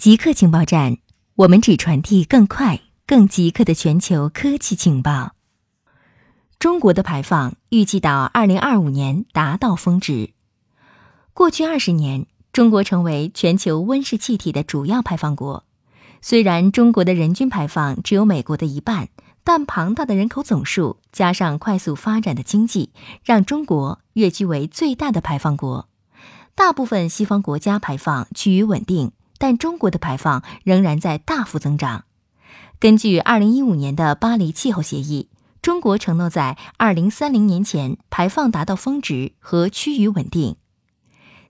极客情报站，我们只传递更快、更极客的全球科技情报。中国的排放预计到二零二五年达到峰值。过去二十年，中国成为全球温室气体的主要排放国。虽然中国的人均排放只有美国的一半，但庞大的人口总数加上快速发展的经济，让中国跃居为最大的排放国。大部分西方国家排放趋于稳定。但中国的排放仍然在大幅增长。根据2015年的巴黎气候协议，中国承诺在2030年前排放达到峰值和趋于稳定。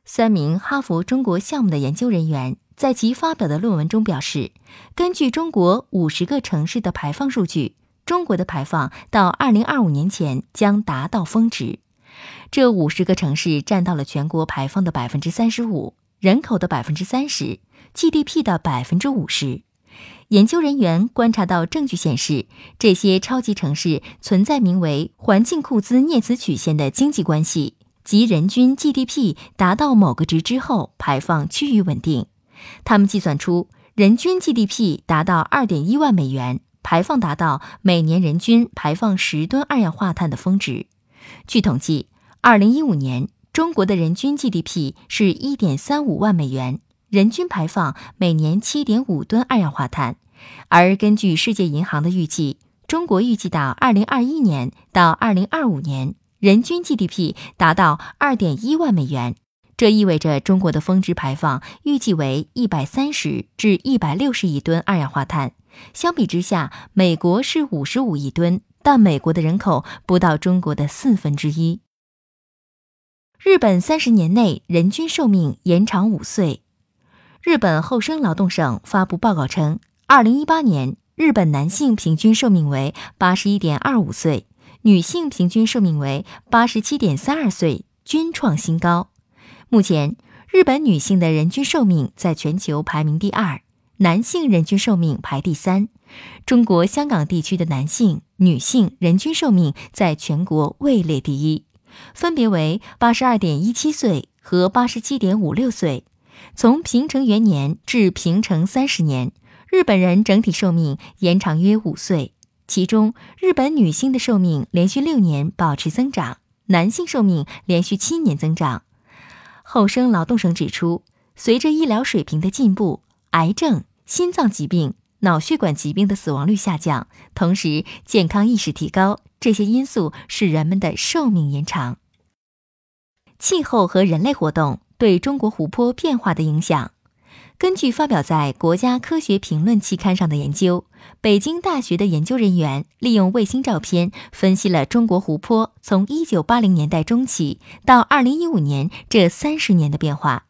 三名哈佛中国项目的研究人员在其发表的论文中表示，根据中国50个城市的排放数据，中国的排放到2025年前将达到峰值。这50个城市占到了全国排放的35%，人口的30%。GDP 的百分之五十，研究人员观察到证据显示，这些超级城市存在名为环境库兹涅茨曲线的经济关系，即人均 GDP 达到某个值之后，排放趋于稳定。他们计算出，人均 GDP 达到二点一万美元，排放达到每年人均排放十吨二氧化碳的峰值。据统计，二零一五年中国的人均 GDP 是一点三五万美元。人均排放每年七点五吨二氧化碳，而根据世界银行的预计，中国预计到二零二一年到二零二五年，人均 GDP 达到二点一万美元。这意味着中国的峰值排放预计为一百三十至一百六十亿吨二氧化碳。相比之下，美国是五十五亿吨，但美国的人口不到中国的四分之一。日本三十年内人均寿命延长五岁。日本厚生劳动省发布报告称，二零一八年日本男性平均寿命为八十一点二五岁，女性平均寿命为八十七点三二岁，均创新高。目前，日本女性的人均寿命在全球排名第二，男性人均寿命排第三。中国香港地区的男性、女性人均寿命在全国位列第一，分别为八十二点一七岁和八十七点五六岁。从平成元年至平成三十年，日本人整体寿命延长约五岁。其中，日本女性的寿命连续六年保持增长，男性寿命连续七年增长。厚生劳动省指出，随着医疗水平的进步，癌症、心脏疾病、脑血管疾病的死亡率下降，同时健康意识提高，这些因素使人们的寿命延长。气候和人类活动。对中国湖泊变化的影响。根据发表在《国家科学评论》期刊上的研究，北京大学的研究人员利用卫星照片分析了中国湖泊从1980年代中期到2015年这三十年的变化，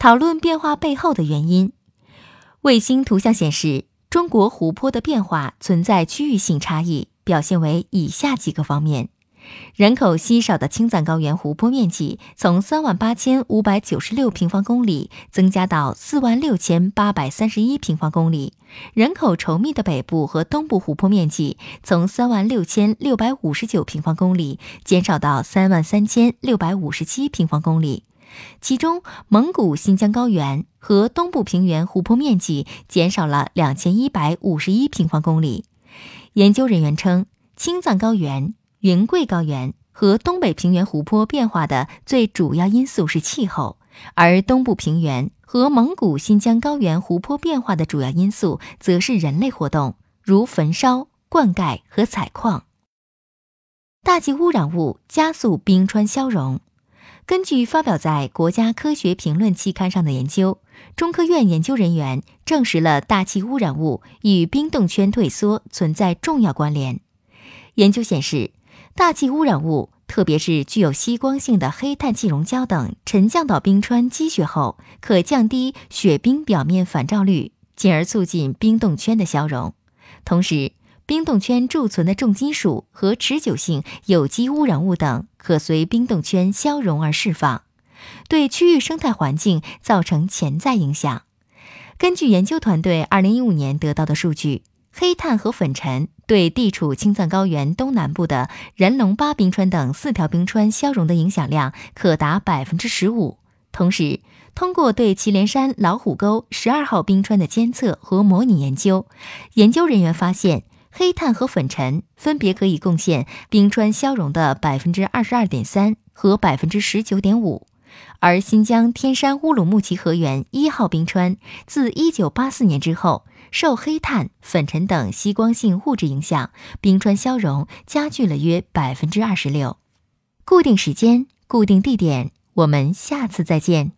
讨论变化背后的原因。卫星图像显示，中国湖泊的变化存在区域性差异，表现为以下几个方面。人口稀少的青藏高原湖泊面积从三万八千五百九十六平方公里增加到四万六千八百三十一平方公里；人口稠密的北部和东部湖泊面积从三万六千六百五十九平方公里减少到三万三千六百五十七平方公里。其中，蒙古、新疆高原和东部平原湖泊面积减少了两千一百五十一平方公里。研究人员称，青藏高原。云贵高原和东北平原湖泊变化的最主要因素是气候，而东部平原和蒙古、新疆高原湖泊变化的主要因素则是人类活动，如焚烧、灌溉和采矿。大气污染物加速冰川消融。根据发表在《国家科学评论》期刊上的研究，中科院研究人员证实了大气污染物与冰冻圈退缩存在重要关联。研究显示。大气污染物，特别是具有吸光性的黑碳气溶胶等，沉降到冰川积雪后，可降低雪冰表面反照率，进而促进冰冻圈的消融。同时，冰冻圈贮存的重金属和持久性有机污染物等，可随冰冻圈消融而释放，对区域生态环境造成潜在影响。根据研究团队二零一五年得到的数据。黑炭和粉尘对地处青藏高原东南部的仁龙巴冰川等四条冰川消融的影响量可达百分之十五。同时，通过对祁连山老虎沟十二号冰川的监测和模拟研究，研究人员发现，黑炭和粉尘分别可以贡献冰川消融的百分之二十二点三和百分之十九点五。而新疆天山乌鲁木齐河源一号冰川自一九八四年之后，受黑炭、粉尘等吸光性物质影响，冰川消融加剧了约百分之二十六。固定时间，固定地点，我们下次再见。